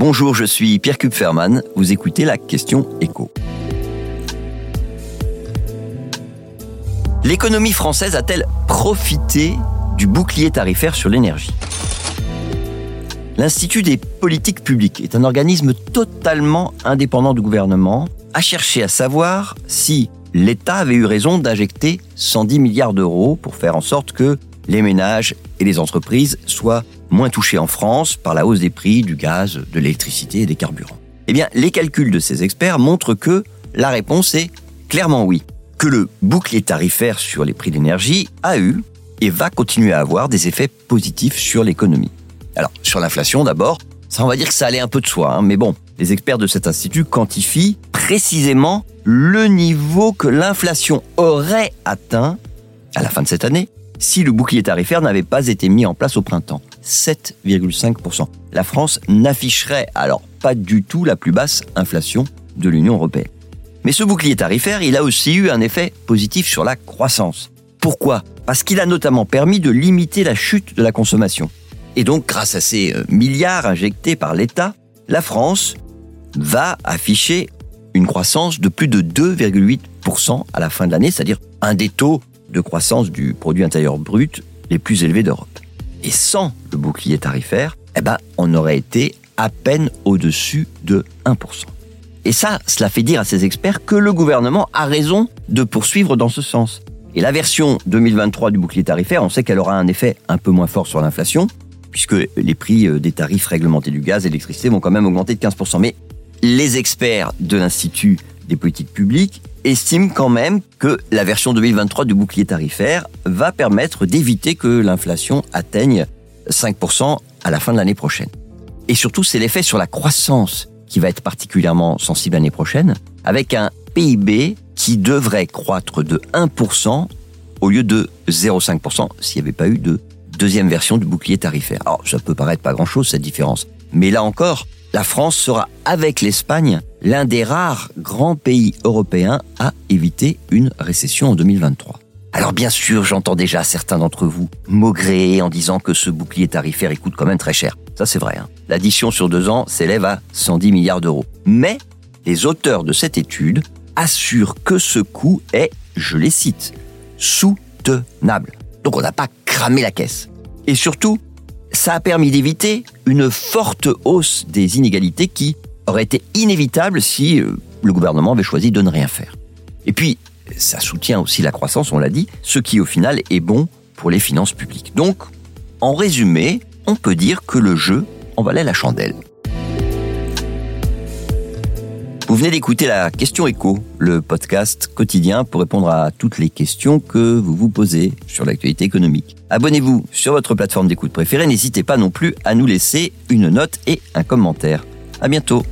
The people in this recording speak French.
Bonjour, je suis Pierre Kupferman. Vous écoutez la question écho. L'économie française a-t-elle profité du bouclier tarifaire sur l'énergie? L'Institut des politiques publiques est un organisme totalement indépendant du gouvernement, a cherché à savoir si l'État avait eu raison d'injecter 110 milliards d'euros pour faire en sorte que les ménages et les entreprises soient moins touchés en France par la hausse des prix du gaz, de l'électricité et des carburants. Eh bien, les calculs de ces experts montrent que la réponse est clairement oui, que le bouclier tarifaire sur les prix d'énergie a eu et va continuer à avoir des effets positifs sur l'économie. Alors, sur l'inflation d'abord, ça on va dire que ça allait un peu de soi, hein, mais bon, les experts de cet institut quantifient précisément le niveau que l'inflation aurait atteint à la fin de cette année si le bouclier tarifaire n'avait pas été mis en place au printemps. 7,5%. La France n'afficherait alors pas du tout la plus basse inflation de l'Union européenne. Mais ce bouclier tarifaire, il a aussi eu un effet positif sur la croissance. Pourquoi? Parce qu'il a notamment permis de limiter la chute de la consommation. Et donc, grâce à ces euh, milliards injectés par l'État, la France va afficher une croissance de plus de 2,8% à la fin de l'année, c'est-à-dire un des taux de croissance du produit intérieur brut les plus élevés d'Europe. Et sans le bouclier tarifaire, eh ben, on aurait été à peine au-dessus de 1%. Et ça, cela fait dire à ces experts que le gouvernement a raison de poursuivre dans ce sens. Et la version 2023 du bouclier tarifaire, on sait qu'elle aura un effet un peu moins fort sur l'inflation, puisque les prix euh, des tarifs réglementés du gaz et de l'électricité vont quand même augmenter de 15%. Mais les experts de l'Institut des politiques publiques estiment quand même que la version 2023 du bouclier tarifaire va permettre d'éviter que l'inflation atteigne 5% à la fin de l'année prochaine. Et surtout, c'est l'effet sur la croissance qui va être particulièrement sensible l'année prochaine, avec un PIB qui devrait croître de 1% au lieu de 0,5% s'il n'y avait pas eu de deuxième version du bouclier tarifaire. Alors, ça peut paraître pas grand-chose, cette différence. Mais là encore, la France sera, avec l'Espagne, l'un des rares grands pays européens à éviter une récession en 2023. Alors bien sûr, j'entends déjà certains d'entre vous maugréer en disant que ce bouclier tarifaire coûte quand même très cher. Ça c'est vrai. Hein. L'addition sur deux ans s'élève à 110 milliards d'euros. Mais les auteurs de cette étude assurent que ce coût est, je les cite, soutenable. Donc on n'a pas cramé la caisse. Et surtout, ça a permis d'éviter une forte hausse des inégalités qui aurait été inévitable si euh, le gouvernement avait choisi de ne rien faire. Et puis, ça soutient aussi la croissance, on l'a dit, ce qui au final est bon pour les finances publiques. Donc, en résumé, on peut dire que le jeu en valait la chandelle. Vous venez d'écouter la question écho, le podcast quotidien pour répondre à toutes les questions que vous vous posez sur l'actualité économique. Abonnez-vous sur votre plateforme d'écoute préférée, n'hésitez pas non plus à nous laisser une note et un commentaire. À bientôt.